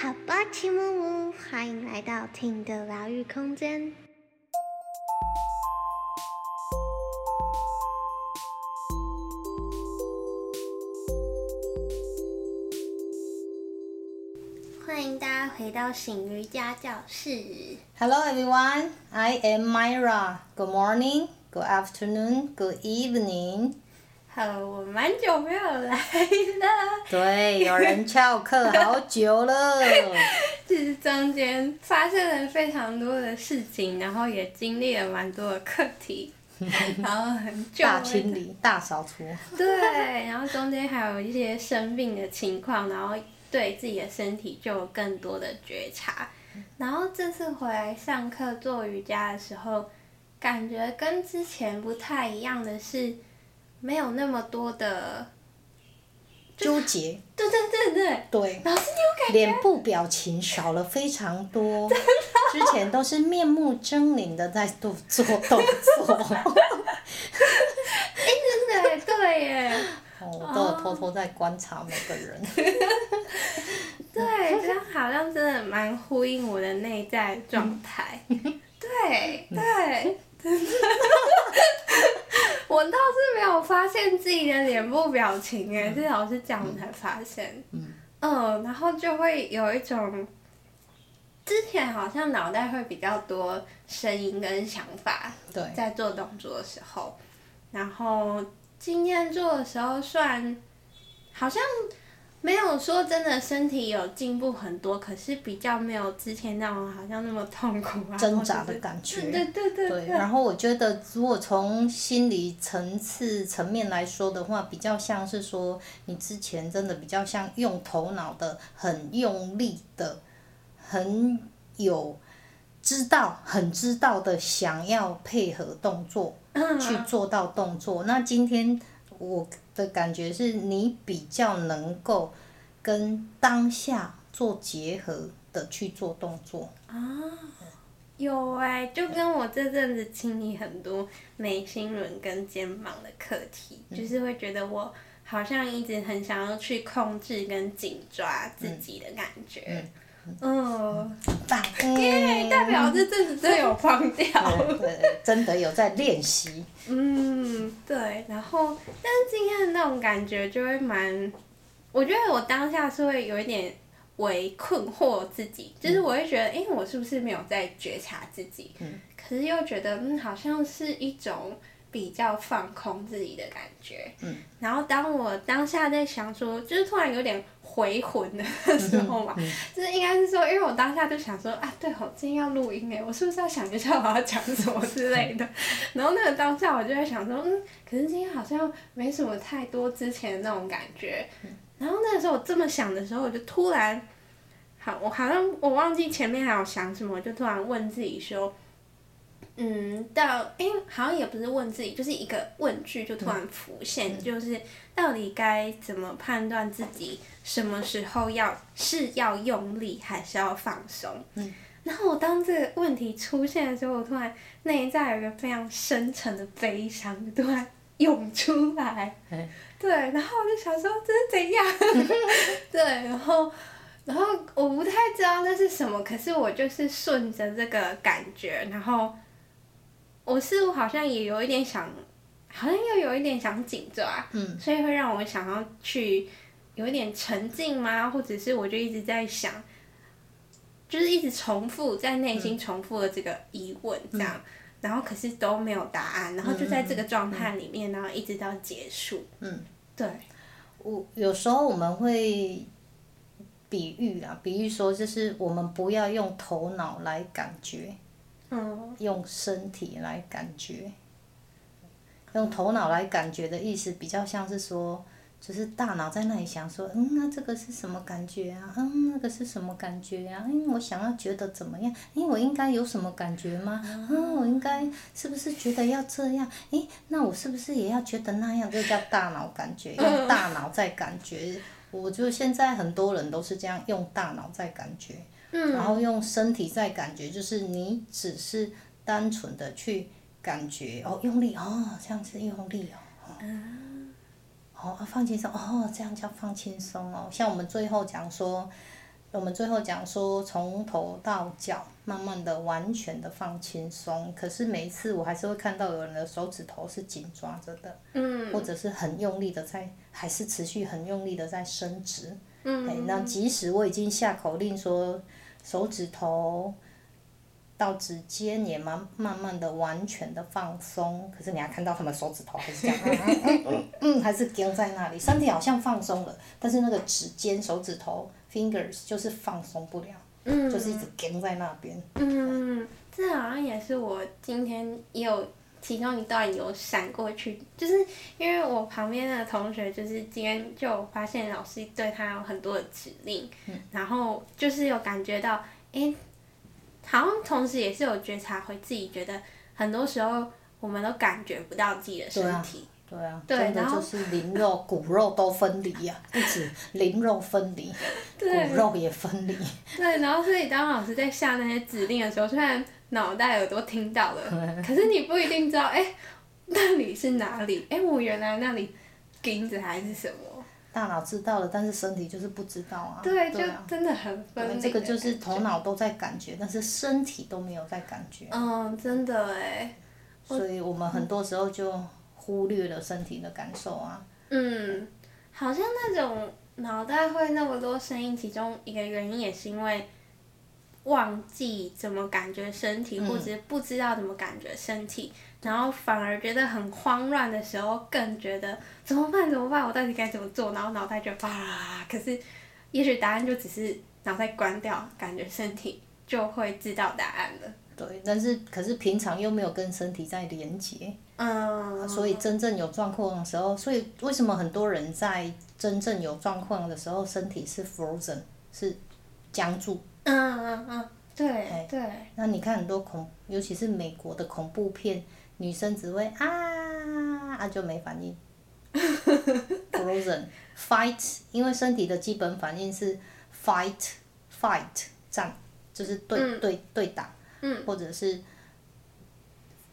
好吧，齐木木，欢迎来到听的疗愈空间。欢迎大家回到醒瑜伽教室。Hello everyone, I am Myra. Good morning, good afternoon, good evening. 好，我蛮久没有来了。对，有人翘课好久了。其实中间发生了非常多的事情，然后也经历了蛮多的课题，然后很久。大清理、大扫除。对，然后中间还有一些生病的情况，然后对自己的身体就有更多的觉察。然后这次回来上课做瑜伽的时候，感觉跟之前不太一样的是。没有那么多的纠结，对对对对，对，老师你有感觉？脸部表情少了非常多，之前都是面目狰狞的在做做动作，哎真的对耶，哦，我都有偷偷在观察每个人，对，这样好像真的蛮呼应我的内在状态，对对，真的。我倒是没有发现自己的脸部表情诶，是老师讲我才发现。嗯。嗯，然后就会有一种，之前好像脑袋会比较多声音跟想法。对。在做动作的时候，然后今天做的时候算，好像。没有说真的，身体有进步很多，可是比较没有之前那种好像那么痛苦啊，挣扎的感觉。对对对对。对，然后我觉得，如果从心理层次层面来说的话，比较像是说，你之前真的比较像用头脑的，很用力的，很有知道，很知道的想要配合动作，去做到动作。那今天我。的感觉是你比较能够跟当下做结合的去做动作啊，有哎、欸，就跟我这阵子清理很多眉心轮跟肩膀的课题，嗯、就是会觉得我好像一直很想要去控制跟紧抓自己的感觉。嗯嗯嗯，大耶、嗯，代表这阵子真的有放掉，真的有在练习。嗯，对，然后，但是今天的那种感觉就会蛮，我觉得我当下是会有一点为困惑自己，就是我会觉得，哎、嗯，我是不是没有在觉察自己？嗯，可是又觉得，嗯，好像是一种。比较放空自己的感觉，嗯，然后当我当下在想说，就是突然有点回魂的时候嘛，嗯嗯、就是应该是说，因为我当下就想说啊，对哦，今天要录音诶，我是不是要想一下我要讲什么之类的？然后那个当下我就在想说，嗯，可是今天好像没什么太多之前的那种感觉。然后那个时候我这么想的时候，我就突然，好，我好像我忘记前面还有想什么，我就突然问自己说。嗯，到哎、欸，好像也不是问自己，就是一个问句就突然浮现，嗯、就是到底该怎么判断自己什么时候要是要用力还是要放松？嗯，然后我当这个问题出现的时候，我突然内在有一个非常深沉的悲伤突然涌出来，嘿对，然后我就想说这是怎样？对，然后然后我不太知道那是什么，可是我就是顺着这个感觉，然后。我似乎好像也有一点想，好像又有一点想紧抓，嗯，所以会让我想要去有一点沉浸吗？或者是我就一直在想，就是一直重复在内心重复的这个疑问这样，嗯、然后可是都没有答案，然后就在这个状态里面，然后一直到结束。嗯，对。我有时候我们会比喻啊，比喻说就是我们不要用头脑来感觉。嗯，用身体来感觉，用头脑来感觉的意思比较像是说，就是大脑在那里想说，嗯，那这个是什么感觉啊？嗯，那个是什么感觉啊？嗯，我想要觉得怎么样？诶，我应该有什么感觉吗？嗯，我应该是不是觉得要这样？诶，那我是不是也要觉得那样？这叫大脑感觉，用大脑在感觉。我觉得现在很多人都是这样用大脑在感觉。嗯、然后用身体在感觉，就是你只是单纯的去感觉哦，用力哦，这样子用力哦，哦，放轻松哦，这样叫放轻松哦。像我们最后讲说，我们最后讲说，从头到脚慢慢的、完全的放轻松。可是每一次我还是会看到有人的手指头是紧抓着的，嗯，或者是很用力的在，还是持续很用力的在伸直。嗯，哎，那即使我已经下口令说手指头到指尖也慢慢慢的、完全的放松，可是你还看到他们手指头还是这样，嗯 嗯嗯，嗯，嗯，还是僵在那里，身体好像放松了，但是那个指尖、手指头。Fingers 就是放松不了，嗯、就是一直僵在那边。嗯，这好像也是我今天也有其中一段有闪过去，就是因为我旁边的同学就是今天就发现老师对他有很多的指令，嗯、然后就是有感觉到，哎、欸，好像同时也是有觉察回自己，觉得很多时候我们都感觉不到自己的身体。对啊，对真的就是灵肉、骨肉都分离呀、啊，不止灵肉分离，骨肉也分离。对，然后所以当老师在下那些指令的时候，虽然脑袋耳朵听到了，可是你不一定知道，哎，那里是哪里？哎，我原来那里钉子还是什么？大脑知道了，但是身体就是不知道啊。对，就真的很分离。这个就是头脑都在感觉，但是身体都没有在感觉。嗯，真的哎。所以我们很多时候就。忽略了身体的感受啊。嗯，好像那种脑袋会那么多声音，其中一个原因也是因为忘记怎么感觉身体，或者是不知道怎么感觉身体，嗯、然后反而觉得很慌乱的时候，更觉得怎么办？怎么办？我到底该怎么做？然后脑袋就啪，可是也许答案就只是脑袋关掉，感觉身体就会知道答案了。对，但是可是平常又没有跟身体在连接。嗯，所以真正有状况的时候，所以为什么很多人在真正有状况的时候，身体是 frozen，是僵住？嗯嗯嗯，对对。对，那你看很多恐，尤其是美国的恐怖片，女生只会啊啊就没反应。frozen fight，因为身体的基本反应是 fight fight 战，就是对、嗯、对对打，嗯、或者是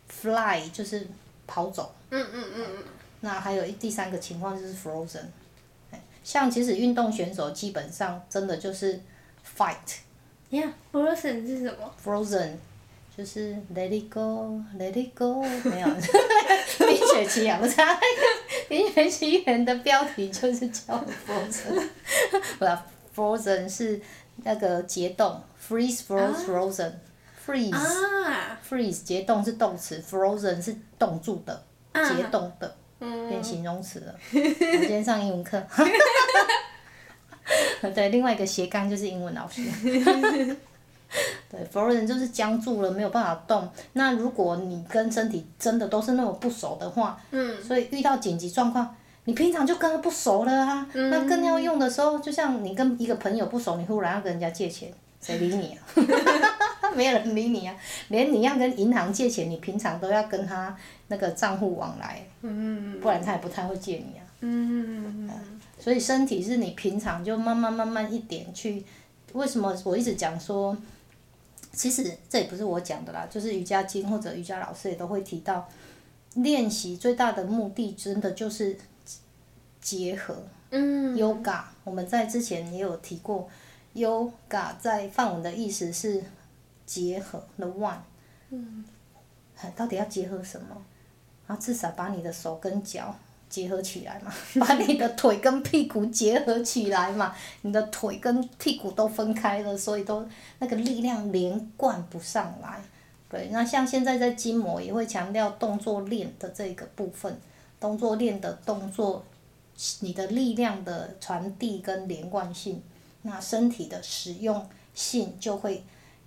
fly 就是。跑走。嗯嗯嗯嗯。那还有一第三个情况就是 frozen，像其实运动选手基本上真的就是 fight。Yeah，frozen 是什么？Frozen，就是 let it go，let it go，没有。冰雪奇缘，不是那个冰雪奇缘的标题就是叫 frozen，不是 frozen 是那个结冻，freeze froze frozen。freeze，freeze 结冻是动词，frozen 是冻住的，结冻的，变形容词了。我今天上英文课，对，另外一个斜杠就是英文老师。对，frozen 就是僵住了，没有办法动。那如果你跟身体真的都是那么不熟的话，嗯所以遇到紧急状况，你平常就跟他不熟了啊。那更要用的时候，就像你跟一个朋友不熟，你忽然要跟人家借钱。谁理你啊？没有人理你啊！连你要跟银行借钱，你平常都要跟他那个账户往来，嗯不然他也不太会借你啊。嗯嗯，所以身体是你平常就慢慢慢慢一点去。为什么我一直讲说，其实这也不是我讲的啦，就是瑜伽经或者瑜伽老师也都会提到，练习最大的目的真的就是结合。嗯，Yoga 我们在之前也有提过。Yoga 在范文的意思是结合，the one。嗯。到底要结合什么？啊，至少把你的手跟脚结合起来嘛，把你的腿跟屁股结合起来嘛。你的腿跟屁股都分开了，所以都那个力量连贯不上来。对，那像现在在筋膜也会强调动作链的这个部分，动作链的动作，你的力量的传递跟连贯性。那身体的实用性就会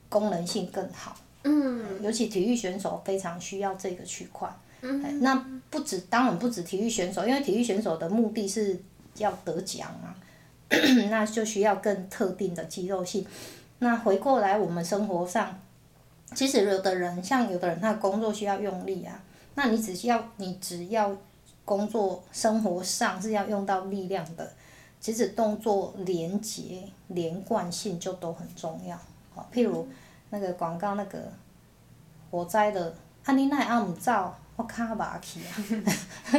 功能性更好，嗯，尤其体育选手非常需要这个区块。那不止，当然不止体育选手，因为体育选手的目的是要得奖啊，那就需要更特定的肌肉性。那回过来，我们生活上，其实有的人像有的人他的工作需要用力啊，那你只需要你只要工作生活上是要用到力量的。其实动作连结、连贯性就都很重要。譬如那个广告那个火灾的，啊你奈阿姆照，我卡巴去啊，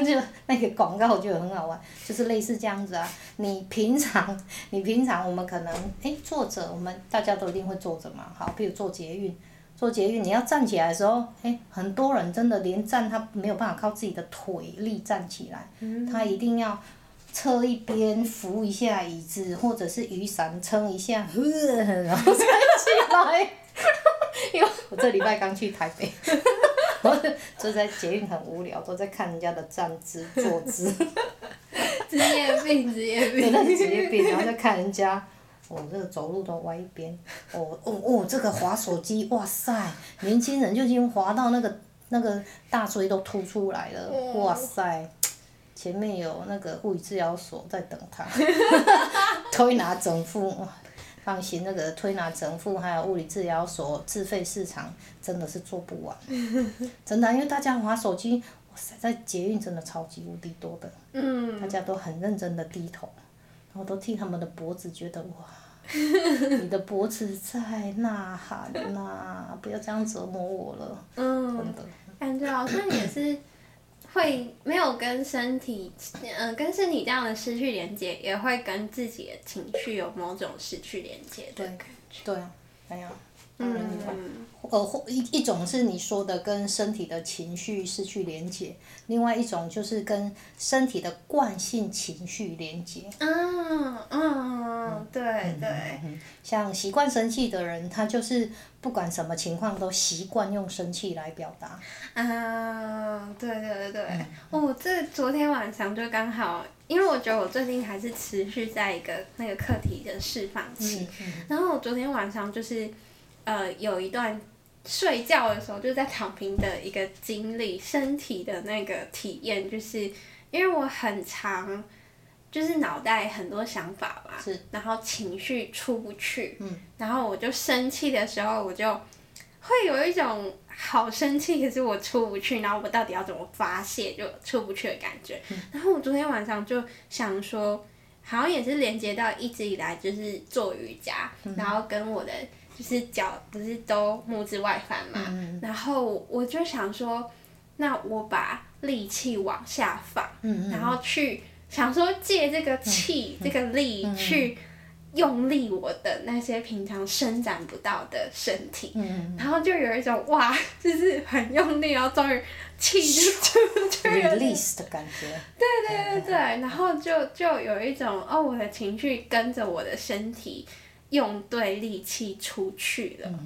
就那个广告我觉得很好玩，就是类似这样子啊。你平常，你平常我们可能，哎，坐着，我们大家都一定会坐着嘛。好，比如坐捷运，坐捷运你要站起来的时候，哎，很多人真的连站他没有办法靠自己的腿力站起来，他一定要侧一边扶一下椅子，或者是雨伞撑一下，然后再起来。因为我这礼拜刚去台北。我坐在捷运很无聊，都在看人家的站姿、坐姿。职业病，职业 病。真的职业病，然后再看人家，哦，这个走路都歪一边，哦哦哦，这个滑手机，哇塞，年轻人就已经滑到那个那个大椎都凸出来了，哇塞，前面有那个物理治疗所在等他，推拿整复。放心，那个推拿整复还有物理治疗所自费市场真的是做不完，真的、啊，因为大家滑手机，哇塞，在捷运真的超级无敌多的，嗯、大家都很认真的低头，然后都替他们的脖子觉得哇，你的脖子在呐喊呐，不要这样折磨我了，嗯、真的。感觉好像也是。会没有跟身体，嗯、呃，跟身体这样的失去连接，也会跟自己的情绪有某种失去连接的感觉。对，没有。嗯。呃，或一一种是你说的跟身体的情绪失去连接，另外一种就是跟身体的惯性情绪连接。嗯嗯，对对。像习惯生气的人，他就是不管什么情况都习惯用生气来表达。啊，对对对对。嗯、哦，这昨天晚上就刚好，因为我觉得我最近还是持续在一个那个课题的释放期，嗯嗯、然后我昨天晚上就是。呃，有一段睡觉的时候，就是在躺平的一个经历，身体的那个体验，就是因为我很长，就是脑袋很多想法嘛，是然后情绪出不去，嗯，然后我就生气的时候，我就会有一种好生气，可是我出不去，然后我到底要怎么发泄，就出不去的感觉。嗯，然后我昨天晚上就想说，好像也是连接到一直以来就是做瑜伽，嗯，然后跟我的。就是脚不是都拇指外翻嘛，嗯、然后我就想说，那我把力气往下放，嗯、然后去想说借这个气、嗯、这个力、嗯、去用力我的那些平常伸展不到的身体，嗯、然后就有一种哇，就是很用力，然后终于气就 出去了，release 的感觉。对对对对，然后就就有一种哦，我的情绪跟着我的身体。用对力气出去了，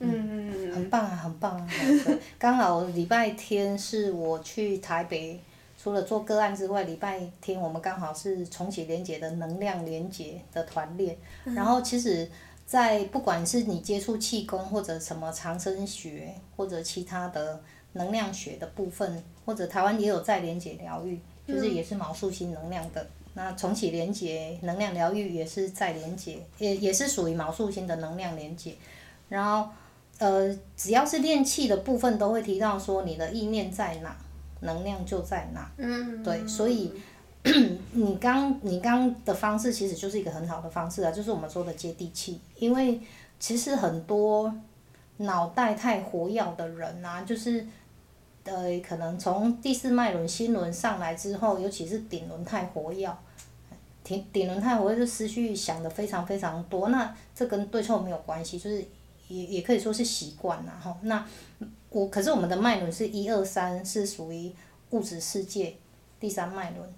嗯，嗯，很棒啊，很棒啊！刚好礼拜天是我去台北，除了做个案之外，礼拜天我们刚好是重启连结的能量连结的团练。嗯、然后其实，在不管是你接触气功或者什么长生学或者其他的能量学的部分，或者台湾也有在连结疗愈，就是也是毛素心能量的。那重启连接能量疗愈也是在连接，也也是属于毛素星的能量连接。然后，呃，只要是练气的部分，都会提到说你的意念在哪，能量就在哪。嗯。对，所以 你刚你刚的方式其实就是一个很好的方式啊，就是我们说的接地气。因为其实很多脑袋太活跃的人啊，就是。呃，可能从第四脉轮心轮上来之后，尤其是顶轮太活跃，顶顶轮太活跃，就思绪想的非常非常多。那这跟对错没有关系，就是也也可以说是习惯了哈。那我可是我们的脉轮是一二三，是属于物质世界第三脉轮，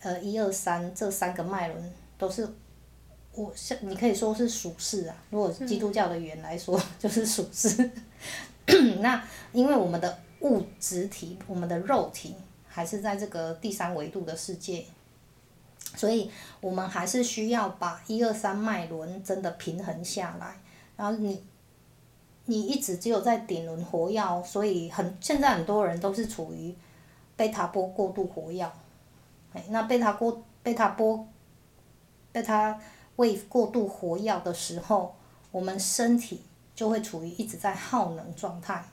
呃，一二三这三个脉轮都是我像你可以说是属世啊。如果基督教的语言来说，就是属世。那因为我们的。物质体，我们的肉体还是在这个第三维度的世界，所以我们还是需要把一二三脉轮真的平衡下来。然后你，你一直只有在顶轮活跃，所以很现在很多人都是处于贝塔波过度活跃。那贝塔过贝塔波贝塔 wave 过度活跃的时候，我们身体就会处于一直在耗能状态。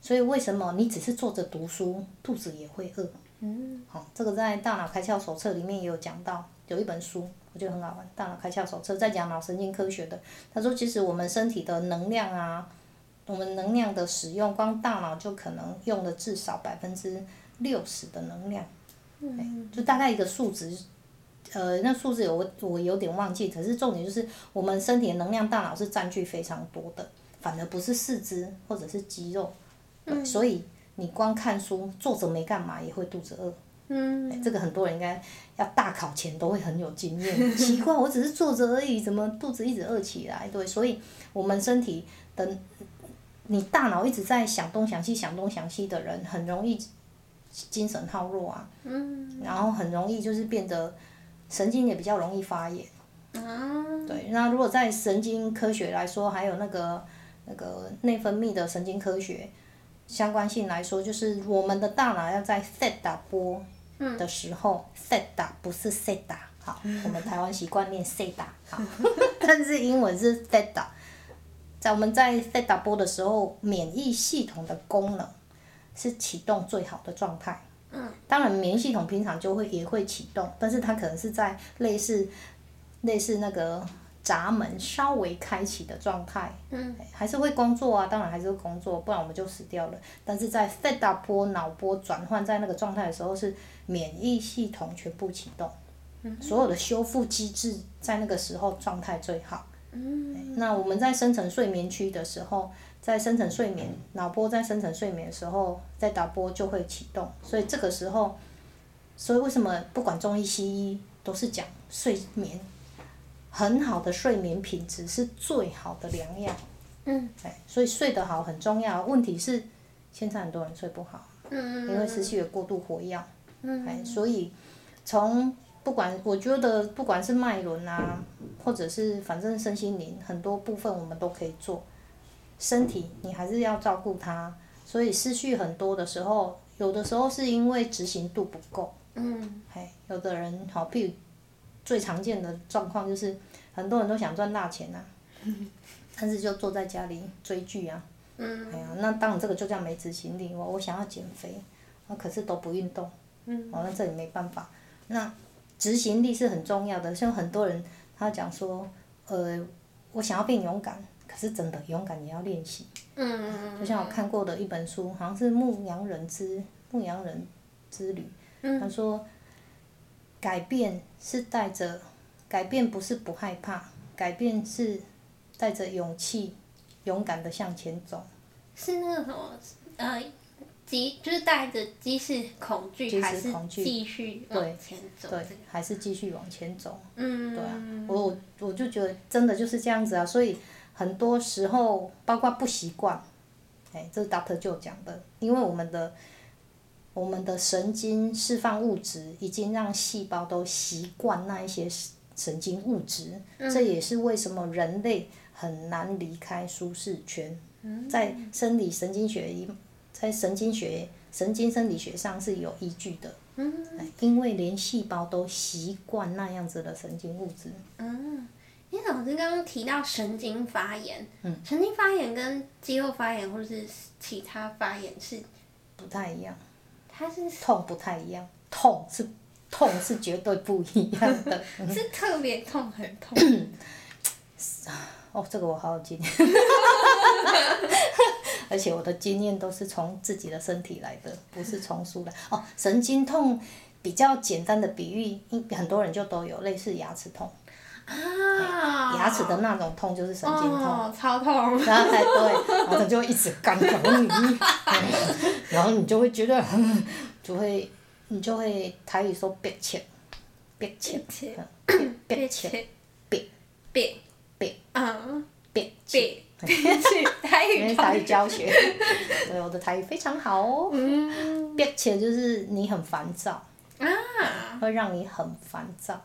所以为什么你只是坐着读书，肚子也会饿？嗯，好，这个在《大脑开窍手册》里面也有讲到，有一本书我觉得很好玩，《大脑开窍手册》在讲脑神经科学的。他说，其实我们身体的能量啊，我们能量的使用，光大脑就可能用了至少百分之六十的能量，嗯，就大概一个数值，呃，那数字有我我有点忘记，可是重点就是我们身体的能量大脑是占据非常多的，反而不是四肢或者是肌肉，嗯，所以你光看书坐着没干嘛也会肚子饿。嗯，这个很多人应该要大考前都会很有经验。奇怪，我只是坐着而已，怎么肚子一直饿起来？对，所以我们身体的，你大脑一直在想东想西、想东想西的人，很容易精神耗弱啊。嗯。然后很容易就是变得神经也比较容易发炎。啊。对，那如果在神经科学来说，还有那个那个内分泌的神经科学相关性来说，就是我们的大脑要在 theta 波。的时候，theta 不是 theta，好，我们台湾习惯念 theta，好，但是英文是 theta，在我们在 theta 波的时候，免疫系统的功能是启动最好的状态。嗯。当然，免疫系统平常就会也会启动，但是它可能是在类似类似那个。闸门稍微开启的状态，嗯，还是会工作啊，当然还是会工作，不然我们就死掉了。但是在 theta 波脑波转换在那个状态的时候，是免疫系统全部启动，嗯，所有的修复机制在那个时候状态最好。嗯，那我们在深层睡眠区的时候，在深层睡眠脑波在深层睡眠的时候，theta 波就会启动，所以这个时候，所以为什么不管中医西医都是讲睡眠？很好的睡眠品质是最好的良药。嗯。哎所以睡得好很重要。问题是，现在很多人睡不好。嗯。因为失去了过度活跃。嗯。哎所以，从不管我觉得不管是脉轮啊，或者是反正身心灵很多部分我们都可以做。身体你还是要照顾它，所以失去很多的时候，有的时候是因为执行度不够。嗯。哎有的人好，譬如。最常见的状况就是，很多人都想赚大钱呐、啊，但是就坐在家里追剧啊。嗯。哎呀，那当然这个就叫没执行力。我我想要减肥，啊，可是都不运动。嗯。哦，那这里没办法。那执行力是很重要的，像很多人他讲说，呃，我想要变勇敢，可是真的勇敢也要练习。嗯。就像我看过的一本书，好像是牧羊人之牧羊人之旅。嗯。他说。改变是带着，改变不是不害怕，改变是带着勇气，勇敢的向前走。是那个什么，呃，即就是带着即使恐惧，还是继续往前走？对，对，还是继续往前走。嗯。对啊，我我就觉得真的就是这样子啊，所以很多时候包括不习惯，哎，这是 Doctor Joe 讲的，因为我们的。我们的神经释放物质已经让细胞都习惯那一些神经物质，嗯、这也是为什么人类很难离开舒适圈。嗯、在生理神经学，在神经学、神经生理学上是有依据的。嗯、因为连细胞都习惯那样子的神经物质。嗯，因为老师刚刚提到神经发炎，嗯、神经发炎跟肌肉发炎或者是其他发炎是不太一样。是痛不太一样，痛是痛是绝对不一样的，是特别痛很痛。哦，这个我好有经验，而且我的经验都是从自己的身体来的，不是从书来。哦，神经痛比较简单的比喻，很多人就都有类似牙齿痛。啊！牙齿的那种痛就是神经痛，哦、超痛。然后才对，然后它就会一直干扰你，然后你就会觉得，就会你就会台语说憋气，憋气，憋气，憋憋憋啊，憋气，憋气，台语。因为 台语教学，对我的台语非常好哦。嗯。憋气就是你很烦躁。啊。会让你很烦躁。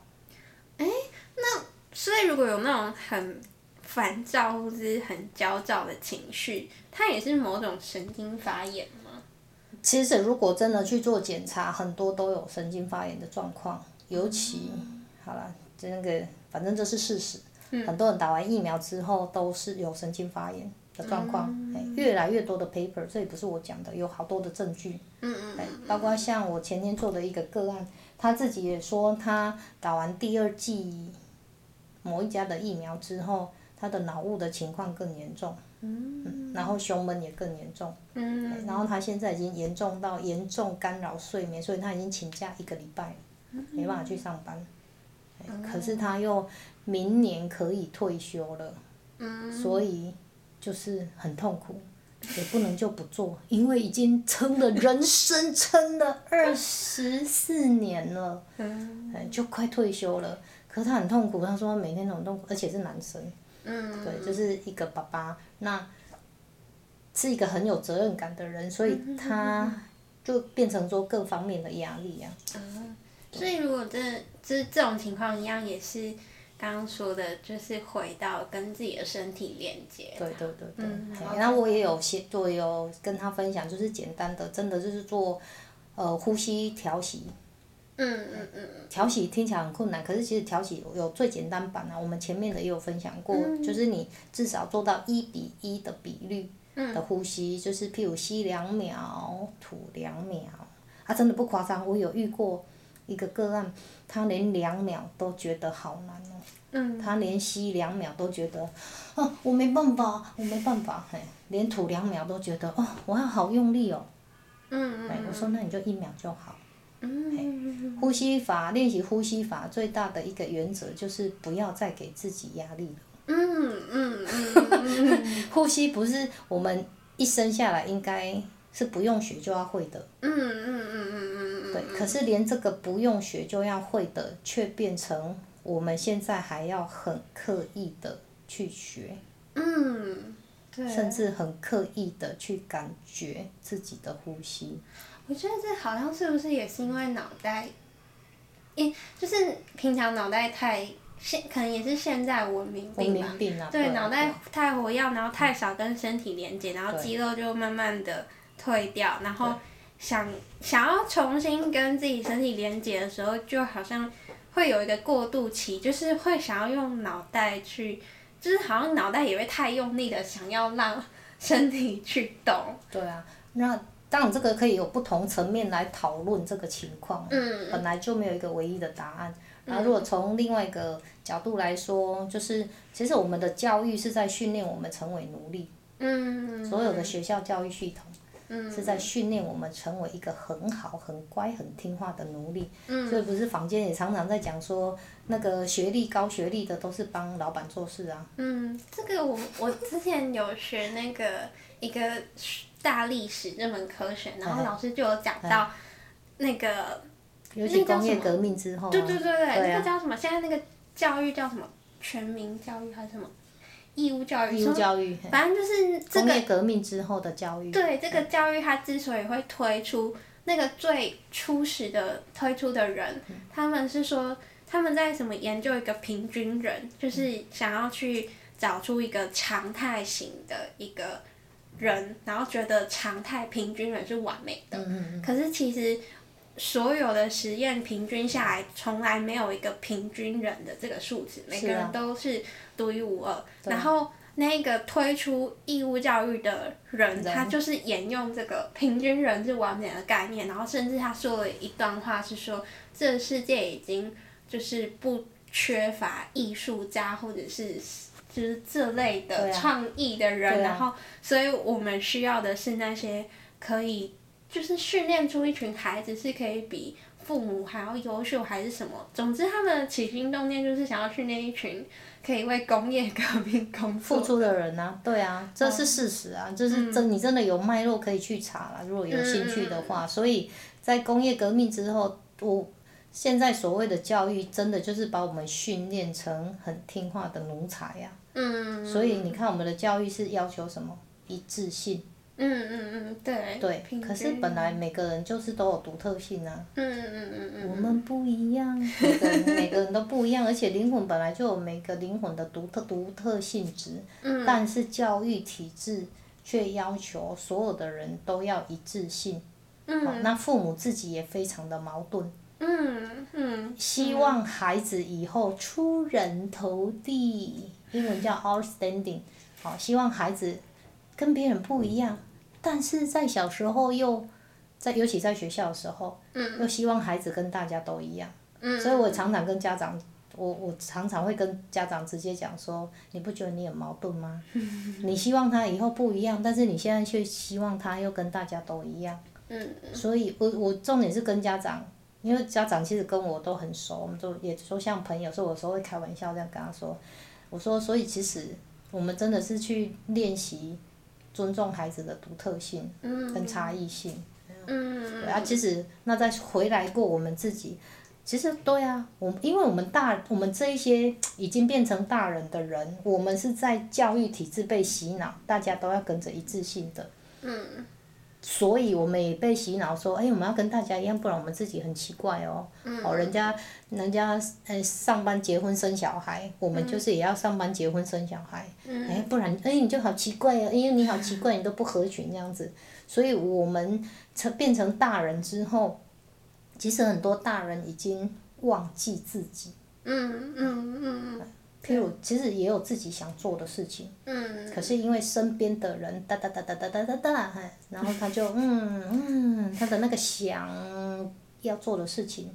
哎。那所以如果有那种很烦躁或是很焦躁的情绪，它也是某种神经发炎吗？其实如果真的去做检查，很多都有神经发炎的状况。尤其，嗯、好了，这个反正这是事实。嗯、很多人打完疫苗之后都是有神经发炎的状况。嗯、越来越多的 paper，这也不是我讲的，有好多的证据。嗯嗯。包括像我前天做的一个个案，他自己也说他打完第二剂。某一家的疫苗之后，他的脑雾的情况更严重，嗯，然后胸闷也更严重，嗯，然后他现在已经严重到严重干扰睡眠，所以他已经请假一个礼拜，没办法去上班，可是他又明年可以退休了，所以就是很痛苦。也不能就不做，因为已经撑了人生撑了二十四年了，嗯，就快退休了。可是他很痛苦，他说每天都很痛苦，而且是男生，嗯，对，就是一个爸爸，那是一个很有责任感的人，所以他就变成说各方面的压力啊。嗯，所以如果这这这种情况一样，也是。刚刚说的就是回到跟自己的身体连接。对对对对。嗯。然后我也有些，对，有跟他分享，就是简单的，真的就是做，呃，呼吸调息。嗯嗯嗯。调息听起来很困难，可是其实调息有最简单版啊。我们前面的也有分享过，嗯、就是你至少做到一比一的比率的呼吸，嗯、就是譬如吸两秒，吐两秒。啊，真的不夸张，我有遇过一个个案。他连两秒都觉得好难哦，嗯、他连吸两秒都觉得，啊，我没办法，我没办法，嘿，连吐两秒都觉得，哦，我要好用力哦。嗯，我说那你就一秒就好。嗯，呼吸法练习呼吸法最大的一个原则就是不要再给自己压力了。嗯嗯嗯。呼吸不是我们一生下来应该是不用学就要会的。嗯嗯嗯嗯嗯。对，可是连这个不用学就要会的，却变成我们现在还要很刻意的去学，嗯，对，甚至很刻意的去感觉自己的呼吸。我觉得这好像是不是也是因为脑袋，因就是平常脑袋太现，可能也是现在文明病吧，病啊、对，脑袋太活跃，然后太少跟身体连接，然后肌肉就慢慢的退掉，然后。想想要重新跟自己身体连接的时候，就好像会有一个过渡期，就是会想要用脑袋去，就是好像脑袋也会太用力的想要让身体去动。对啊，那当然这个可以有不同层面来讨论这个情况。嗯。本来就没有一个唯一的答案。然后如果从另外一个角度来说，就是其实我们的教育是在训练我们成为奴隶。嗯。所有的学校教育系统。是在训练我们成为一个很好、很乖、很听话的奴隶。嗯。所以不是坊间也常常在讲说，那个学历高、学历的都是帮老板做事啊。嗯，这个我我之前有学那个一个大历史这门科学，然后老师就有讲到那个。尤其工业革命之后。对对对对，那个叫什么？现在那个教育叫什么？全民教育还是什么？义务教育，义务教育，反正就是这个革命之后的教育。对，这个教育它之所以会推出那个最初始的推出的人，嗯、他们是说他们在什么研究一个平均人，就是想要去找出一个常态型的一个人，然后觉得常态平均人是完美的。可是其实。所有的实验平均下来，从来没有一个平均人的这个数值，每个人都是独一无二。啊、然后那个推出义务教育的人，他就是沿用这个平均人是完美的概念，然后甚至他说了一段话，是说这个世界已经就是不缺乏艺术家或者是就是这类的创意的人，然后所以我们需要的是那些可以。就是训练出一群孩子是可以比父母还要优秀，还是什么？总之，他们的起心动念就是想要训练一群可以为工业革命工作付出的人啊！对啊，这是事实啊！这、嗯、是真，你真的有脉络可以去查了。如果有兴趣的话，嗯、所以在工业革命之后，我现在所谓的教育，真的就是把我们训练成很听话的奴才呀、啊。嗯。所以你看，我们的教育是要求什么？一致性。嗯嗯嗯，对。对，可是本来每个人就是都有独特性啊。嗯嗯嗯嗯。我们不一样，每个人 每个人都不一样，而且灵魂本来就有每个灵魂的独特独特性质。嗯。但是教育体制却要求所有的人都要一致性。嗯。那父母自己也非常的矛盾。嗯嗯。希望孩子以后出人头地，英文叫 outstanding。好，希望孩子跟别人不一样。但是在小时候又，在尤其在学校的时候，嗯、又希望孩子跟大家都一样，嗯、所以我常常跟家长，我我常常会跟家长直接讲说，你不觉得你很矛盾吗？你希望他以后不一样，但是你现在却希望他又跟大家都一样。嗯。所以我我重点是跟家长，因为家长其实跟我都很熟，我们都也说像朋友，所以有时候会开玩笑这样跟他说，我说所以其实我们真的是去练习尊重孩子的独特性，跟差异性。嗯。对啊，其实那再回来过我们自己。其实对啊，我因为我们大我们这一些已经变成大人的人，我们是在教育体制被洗脑，大家都要跟着一致性的。嗯。所以我们也被洗脑说，哎，我们要跟大家一样，不然我们自己很奇怪哦。嗯。哦，人家人家哎上班结婚生小孩，我们就是也要上班结婚生小孩。嗯。哎，不然哎你就好奇怪哦，因为你好奇怪，你都不合群这样子，所以我们成变成大人之后。其实很多大人已经忘记自己。嗯嗯嗯嗯。譬如，其实也有自己想做的事情。嗯。可是因为身边的人哒哒哒哒哒哒哒哒，然后他就嗯嗯，他的那个想要做的事情，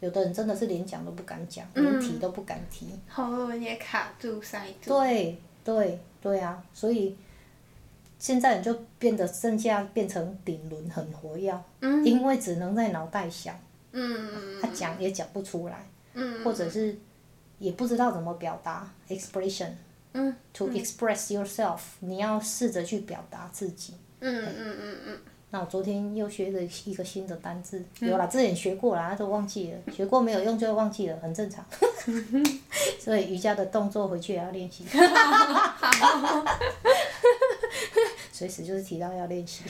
有的人真的是连讲都不敢讲，连提都不敢提。喉咙也卡住塞住。对对对啊，所以。现在你就变得剩下变成顶轮很活跃，嗯、因为只能在脑袋想，嗯、他讲也讲不出来，嗯、或者是也不知道怎么表达 expression。嗯。To express yourself，你要试着去表达自己。嗯嗯嗯嗯。那我昨天又学了一个新的单字，嗯、有啦之前学过啦，都忘记了，学过没有用就会忘记了，很正常。所以瑜伽的动作回去也要练习。随时就是提到要练习，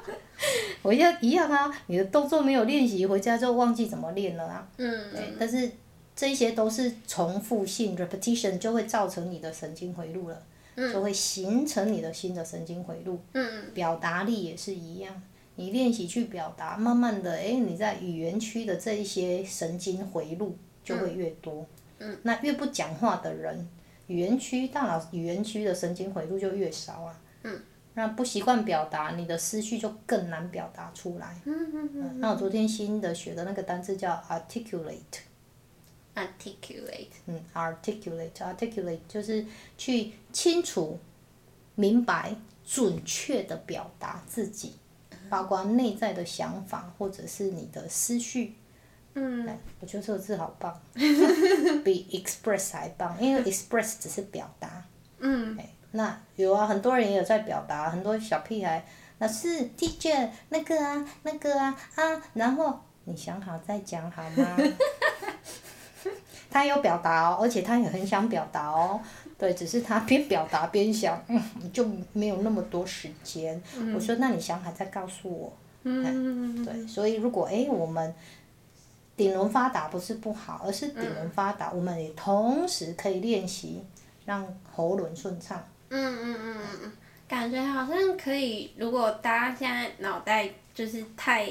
我要一样啊！你的动作没有练习，回家就忘记怎么练了啊。嗯。对，但是这些都是重复性 repetition 就会造成你的神经回路了，嗯、就会形成你的新的神经回路。嗯。表达力也是一样，你练习去表达，慢慢的，哎，你在语言区的这一些神经回路就会越多。嗯。那越不讲话的人，语言区大脑语言区的神经回路就越少啊。嗯。那不习惯表达，你的思绪就更难表达出来。嗯嗯嗯。那我昨天新的学的那个单词叫 articulate。articulate。嗯，articulate，articulate 就是去清楚、明白、准确的表达自己，包括内在的想法或者是你的思绪。嗯。我觉得这个字好棒，比 express 还棒，因为 express 只是表达。嗯。那有啊，很多人也有在表达，很多小屁孩，老师，teacher，那个啊，那个啊，啊，然后你想好再讲好吗？他有表达哦，而且他也很想表达哦，对，只是他边表达边想，嗯，就没有那么多时间。嗯、我说，那你想好再告诉我。嗯。对，所以如果哎，我们顶轮发达不是不好，而是顶轮发达，嗯、我们也同时可以练习让喉轮顺畅。嗯嗯嗯嗯，感觉好像可以。如果大家现在脑袋就是太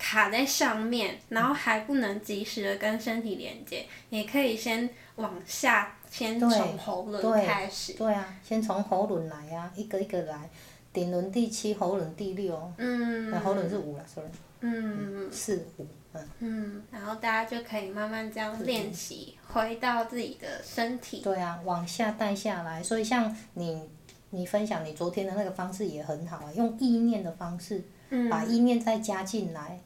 卡在上面，然后还不能及时的跟身体连接，也可以先往下，先从喉轮开始。对，对啊，先从喉轮来呀、啊，一个一个来。顶轮第七，喉轮第六。嗯。喉轮是五了，sorry。嗯。四五。嗯。嗯，然后大家就可以慢慢这样练习。回到自己的身体。对啊，往下带下来，所以像你，你分享你昨天的那个方式也很好啊，用意念的方式，把意念再加进来，嗯、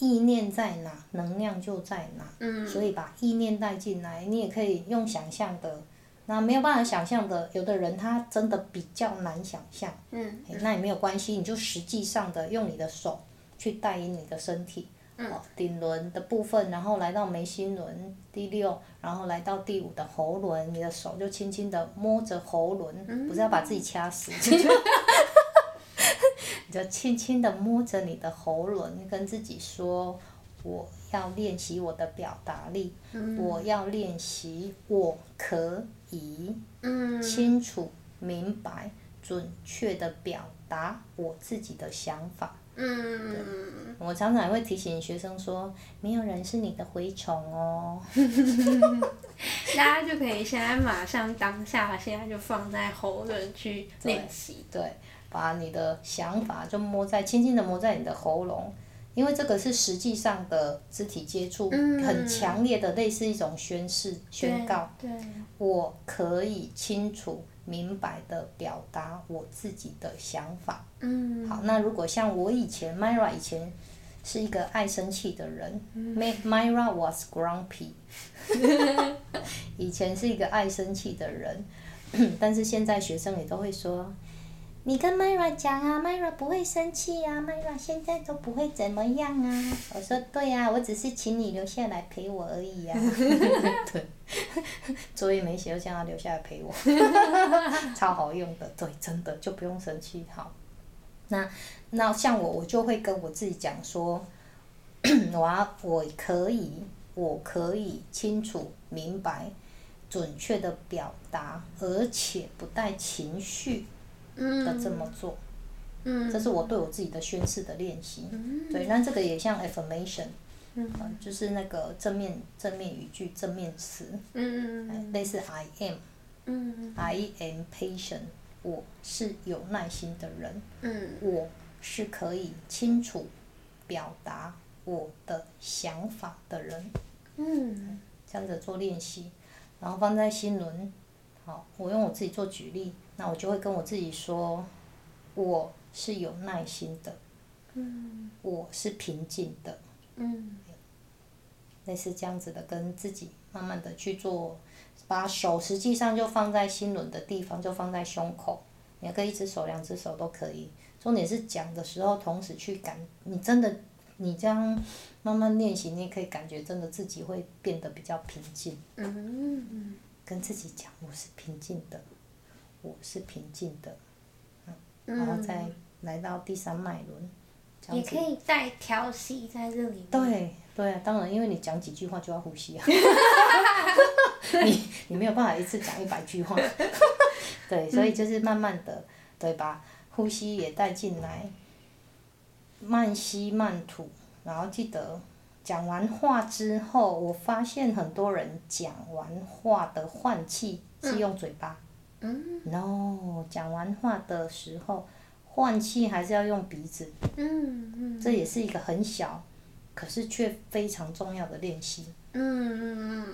意念在哪，能量就在哪。嗯、所以把意念带进来，你也可以用想象的，那没有办法想象的，有的人他真的比较难想象。嗯。那也没有关系，你就实际上的用你的手去带引你的身体。哦，顶轮的部分，然后来到眉心轮第六，然后来到第五的喉轮，你的手就轻轻的摸着喉轮，嗯、不是要把自己掐死，你就轻轻的摸着你的喉咙，跟自己说：我要练习我的表达力，嗯、我要练习我可以清楚、明白、准确的表达我自己的想法。嗯，我常常也会提醒学生说，没有人是你的蛔虫哦。大家就可以现在马上当下，现在就放在喉咙去练习。对，把你的想法就摸在，轻轻的摸在你的喉咙，因因为这个是实际上的肢体接触，嗯、很强烈的类似一种宣誓、宣告。我可以清楚明白的表达我自己的想法。嗯、好，那如果像我以前，Myra 以前是一个爱生气的人、嗯、，Myra was grumpy，以前是一个爱生气的人，但是现在学生也都会说。你跟 Myra 讲啊，Myra 不会生气啊，Myra 现在都不会怎么样啊。我说对呀、啊，我只是请你留下来陪我而已呀、啊。对，作业没写就叫他留下来陪我，超好用的。对，真的就不用生气。好，那那像我，我就会跟我自己讲说，我要我可以，我可以清楚明白、准确的表达，而且不带情绪。的这么做，嗯，这是我对我自己的宣誓的练习，嗯，对，那这个也像 affirmation，嗯，就是那个正面正面语句正面词，嗯嗯，类似 I am，嗯，I am patient，我是有耐心的人，嗯，我是可以清楚表达我的想法的人，嗯，这样子做练习，然后放在心轮，好，我用我自己做举例。那我就会跟我自己说，我是有耐心的，嗯，我是平静的，嗯，类似这样子的，跟自己慢慢的去做，把手实际上就放在心轮的地方，就放在胸口，你可以一只手、两只手都可以。重点是讲的时候，同时去感，你真的，你这样慢慢练习，你也可以感觉真的自己会变得比较平静。嗯，跟自己讲，我是平静的。我是平静的，嗯，然后再来到第三脉轮，也可以再调息在这里。对对啊，当然，因为你讲几句话就要呼吸啊，你你没有办法一次讲一百句话，对，所以就是慢慢的，对吧？呼吸也带进来，慢吸慢吐，然后记得讲完话之后，我发现很多人讲完话的换气是用嘴巴。嗯嗯、no，讲完话的时候，换气还是要用鼻子。嗯嗯、这也是一个很小，可是却非常重要的练习。嗯、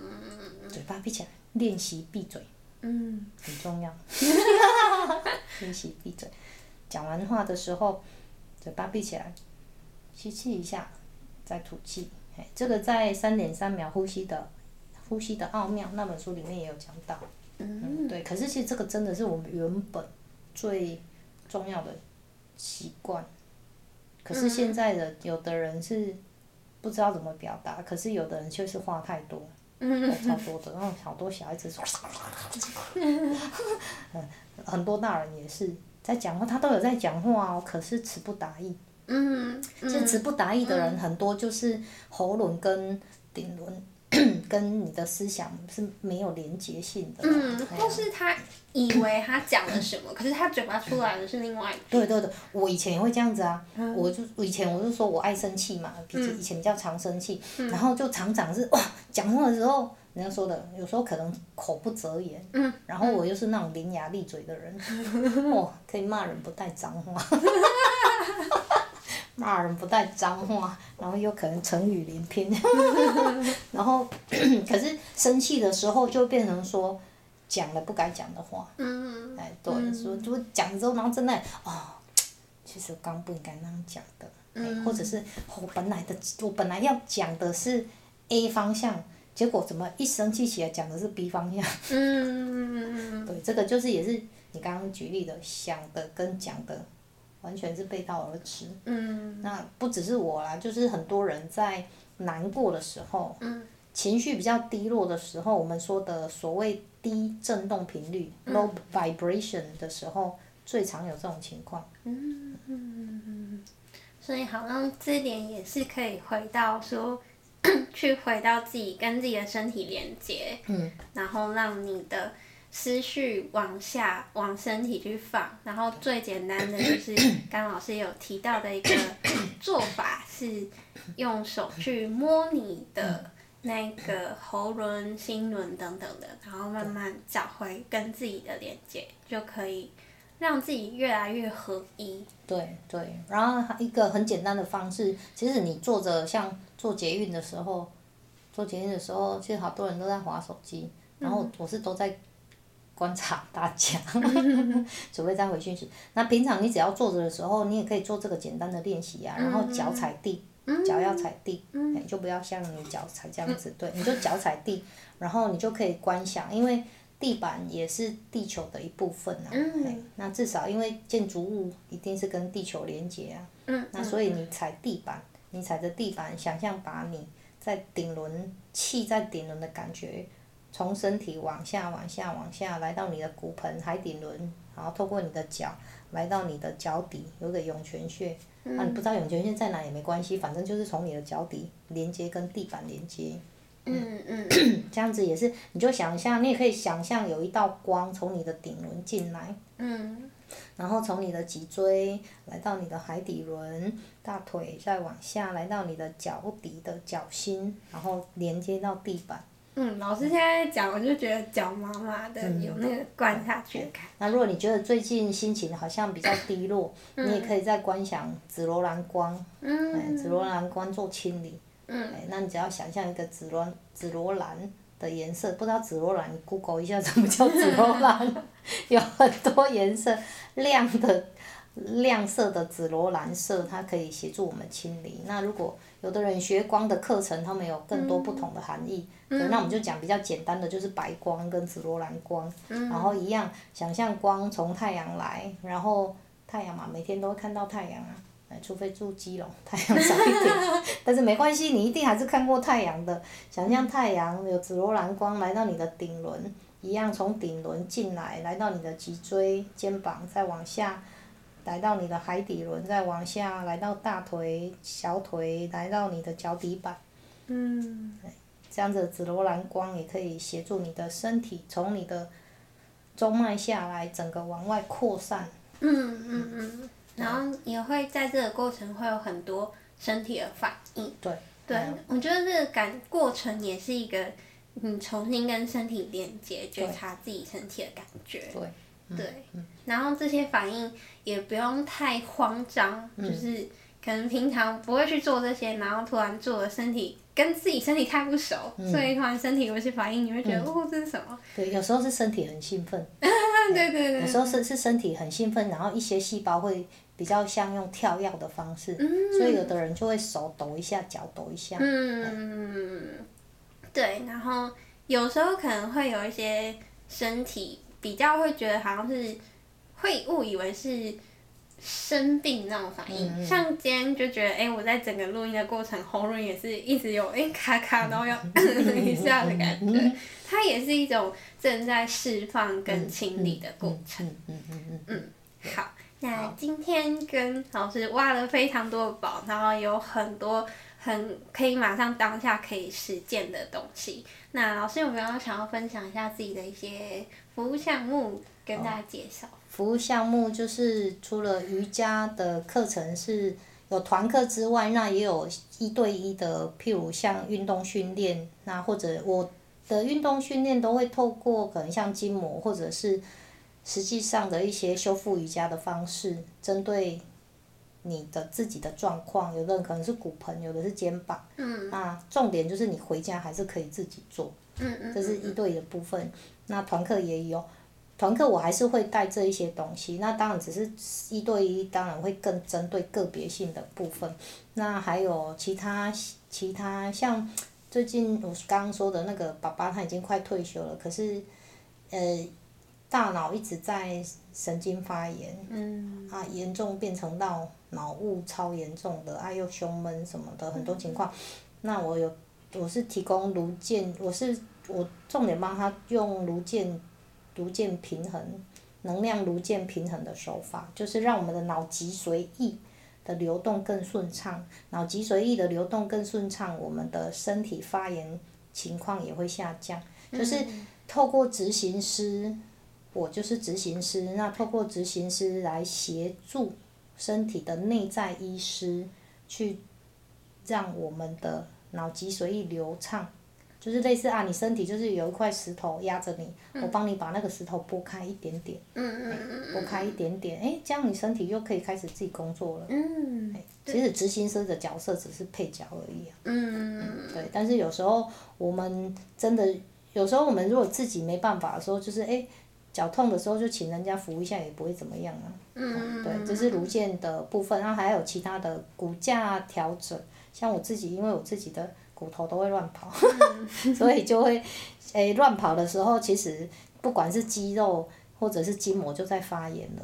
嘴巴闭起来，练习闭嘴。嗯、很重要。练习闭嘴。讲完话的时候，嘴巴闭起来，吸气一下，再吐气。这个在三点三秒呼吸的，呼吸的奥妙那本书里面也有讲到。嗯，对，可是其实这个真的是我们原本最重要的习惯。可是现在的有的人是不知道怎么表达，可是有的人却是话太多，嗯，超多的，然后好多小孩子说，嗯，很多大人也是在讲话，他都有在讲话哦，可是词不达意。嗯，其实词不达意的人很多，就是喉咙跟顶轮。跟你的思想是没有连接性的。嗯，或是他以为他讲了什么，可是他嘴巴出来的是另外一。对对对，我以前也会这样子啊，嗯、我就以前我就说我爱生气嘛，以前比较常生气，嗯、然后就常常是哇，讲话的时候，人家说的，有时候可能口不择言，嗯、然后我又是那种伶牙俐嘴的人，嗯、哦，可以骂人不带脏话。骂人不带脏话，然后又可能成语连篇，然后 可是生气的时候就变成说讲了不该讲的话，嗯、哎，对，说就讲了之后，然后真的哦，其实我刚不应该那样讲的，嗯、或者是我本来的我本来要讲的是 A 方向，结果怎么一生气起来讲的是 B 方向，嗯、对，这个就是也是你刚刚举例的想的跟讲的。完全是背道而驰。嗯。那不只是我啦，就是很多人在难过的时候，嗯、情绪比较低落的时候，我们说的所谓低振动频率、嗯、（low vibration） 的时候，最常有这种情况。嗯嗯嗯。所以好像这点也是可以回到说，去回到自己跟自己的身体连接，嗯、然后让你的。思绪往下往身体去放，然后最简单的就是 刚老师有提到的一个做法是用手去摸你的那个喉轮、心轮等等的，然后慢慢找回跟自己的连接，就可以让自己越来越合一。对对，然后一个很简单的方式，其实你坐着像做捷运的时候，做捷运的时候，其实好多人都在划手机，然后我是都在观察大家，准备再回讯息。那平常你只要坐着的时候，你也可以做这个简单的练习呀，然后脚踩地，脚要踩地，哎，就不要像你脚踩这样子，对，你就脚踩地，然后你就可以观想，因为。地板也是地球的一部分啊，嗯、那至少因为建筑物一定是跟地球连接啊，嗯、那所以你踩地板，你踩着地板，想象把你在顶轮气在顶轮的感觉，从身体往下往下往下来到你的骨盆海底轮，然后透过你的脚来到你的脚底，有个涌泉穴，嗯、啊你不知道涌泉穴在哪也没关系，反正就是从你的脚底连接跟地板连接。嗯嗯，这样子也是，你就想象，你也可以想象有一道光从你的顶轮进来，嗯，然后从你的脊椎来到你的海底轮，大腿再往下来到你的脚底的脚心，然后连接到地板。嗯，老师现在讲，我就觉得脚麻麻的，有那个灌下去的感觉。那如果你觉得最近心情好像比较低落，嗯、你也可以再观想紫罗兰光，嗯，紫罗兰光做清理。嗯，那你只要想象一个紫罗紫罗兰的颜色，不知道紫罗兰，你 Google 一下什么叫紫罗兰，有很多颜色，亮的亮色的紫罗兰色，它可以协助我们清理。那如果有的人学光的课程，他们有更多不同的含义，嗯、那我们就讲比较简单的，就是白光跟紫罗兰光，嗯、然后一样想象光从太阳来，然后太阳嘛，每天都会看到太阳啊。除非住基隆，太阳少一点，但是没关系，你一定还是看过太阳的。想象太阳有紫罗兰光来到你的顶轮，一样从顶轮进来，来到你的脊椎、肩膀，再往下，来到你的海底轮，再往下来到大腿、小腿，来到你的脚底板。嗯。这样子紫罗兰光也可以协助你的身体从你的中脉下来，整个往外扩散。嗯嗯嗯。然后也会在这个过程会有很多身体的反应。对。对，我觉得这个感过程也是一个，你重新跟身体连接，觉察自己身体的感觉。对。对。然后这些反应也不用太慌张，就是可能平常不会去做这些，然后突然做了，身体跟自己身体太不熟，所以突然身体有些反应，你会觉得哦，这是什么？对，有时候是身体很兴奋。对对对。有时候是是身体很兴奋，然后一些细胞会。比较像用跳跃的方式，嗯、所以有的人就会手抖一下，脚抖一下。嗯，对，然后有时候可能会有一些身体比较会觉得好像是会误以为是生病那种反应，嗯、像今天就觉得哎、欸，我在整个录音的过程喉咙也是一直有哎、欸、卡卡，然后要一下的感觉，它也是一种正在释放跟清理的过程。嗯嗯嗯嗯嗯，好。那今天跟老师挖了非常多的宝，然后有很多很可以马上当下可以实践的东西。那老师有没有想要分享一下自己的一些服务项目跟大家介绍？哦，服务项目就是除了瑜伽的课程是有团课之外，那也有一对一的，譬如像运动训练，那或者我的运动训练都会透过可能像筋膜或者是。实际上的一些修复瑜伽的方式，针对你的自己的状况，有的人可能是骨盆，有的是肩膀。嗯。那重点就是你回家还是可以自己做。嗯嗯。这是一对一的部分，那团课也有，团课我还是会带这一些东西。那当然只是一对一，当然会更针对个别性的部分。那还有其他其他像最近我刚刚说的那个爸爸，他已经快退休了，可是，呃。大脑一直在神经发炎，嗯、啊，严重变成到脑雾超严重的，啊又胸闷什么的很多情况，嗯、那我有我是提供颅荐，我是我重点帮他用颅荐逐渐平衡能量逐渐平衡的手法，就是让我们的脑脊髓液的流动更顺畅，脑脊髓液的流动更顺畅，我们的身体发炎情况也会下降，就是透过执行师。我就是执行师，那透过执行师来协助身体的内在医师，去让我们的脑脊髓液流畅，就是类似啊，你身体就是有一块石头压着你，嗯、我帮你把那个石头拨开一点点，嗯嗯嗯拨开一点点，哎，这样你身体又可以开始自己工作了。嗯，其实执行师的角色只是配角而已啊。嗯嗯对，但是有时候我们真的，有时候我们如果自己没办法的时候，就是哎，脚痛的时候就请人家扶一下也不会怎么样啊。嗯，对，这是颅腱的部分，然后还有其他的骨架调整，像我自己，因为我自己的。骨头都会乱跑，所以就会，诶、欸、乱跑的时候，其实不管是肌肉或者是筋膜就在发炎了。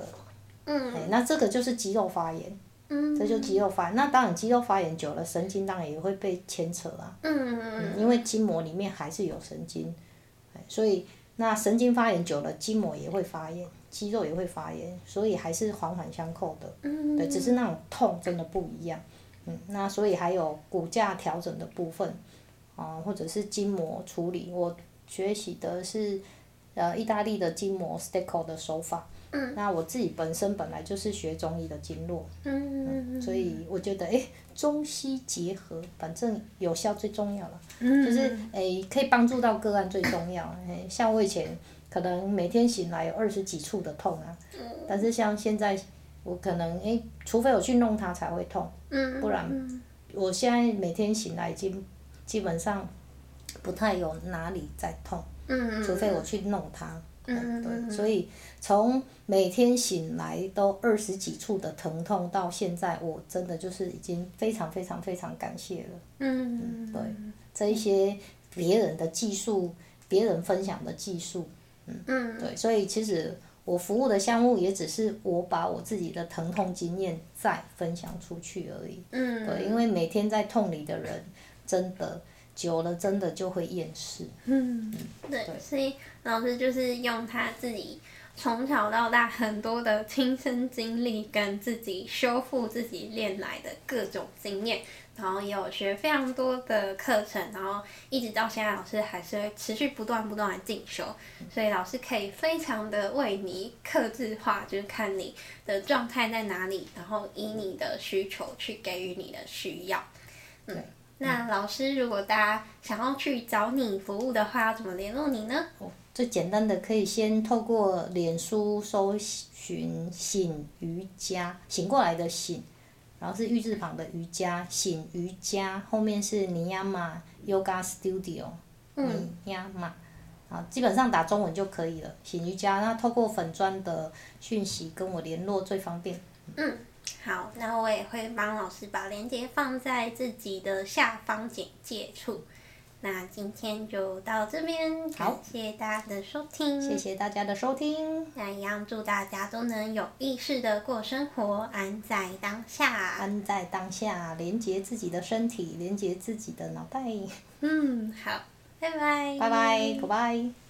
嗯、欸。那这个就是肌肉发炎。嗯。这就肌肉发炎，那当然肌肉发炎久了，神经当然也会被牵扯啊。嗯，嗯因为筋膜里面还是有神经，所以那神经发炎久了，筋膜也会发炎，肌肉也会发炎，所以还是环环相扣的。嗯。对，只是那种痛真的不一样。嗯，那所以还有骨架调整的部分，啊、呃，或者是筋膜处理，我学习的是，呃，意大利的筋膜 Stecco 的手法。嗯。那我自己本身本来就是学中医的经络。嗯，嗯所以我觉得，哎，中西结合，反正有效最重要了。嗯。就是，哎，可以帮助到个案最重要。哎，像我以前可能每天醒来有二十几处的痛啊。嗯。但是像现在。我可能诶，除非我去弄它才会痛，不然我现在每天醒来已经基本上不太有哪里在痛，除非我去弄它。嗯，对，所以从每天醒来都二十几处的疼痛到现在，我真的就是已经非常非常非常感谢了。嗯，对，这一些别人的技术，别人分享的技术，嗯，对，所以其实。我服务的项目也只是我把我自己的疼痛经验再分享出去而已。嗯。对，因为每天在痛里的人，真的久了，真的就会厌世。嗯。对，对所以老师就是用他自己从小到大很多的亲身经历，跟自己修复自己练来的各种经验。然后也有学非常多的课程，然后一直到现在，老师还是会持续不断不断的进修，所以老师可以非常的为你客制化，就是看你的状态在哪里，然后以你的需求去给予你的需要。嗯，那老师，如果大家想要去找你服务的话，要怎么联络你呢？哦，最简单的可以先透过脸书搜寻“醒瑜伽”，醒过来的醒。然后是玉字旁的瑜伽，醒瑜伽，后面是尼亚玛 Yoga Studio，尼亚玛，啊，基本上打中文就可以了。醒瑜伽，那透过粉砖的讯息跟我联络最方便。嗯，好，那我也会帮老师把链接放在自己的下方简介处。那今天就到这边，感谢大家的收听。谢谢大家的收听。那一样祝大家都能有意识的过生活，安在当下。安在当下，连接自己的身体，连接自己的脑袋。嗯，好，拜拜。拜拜，Goodbye。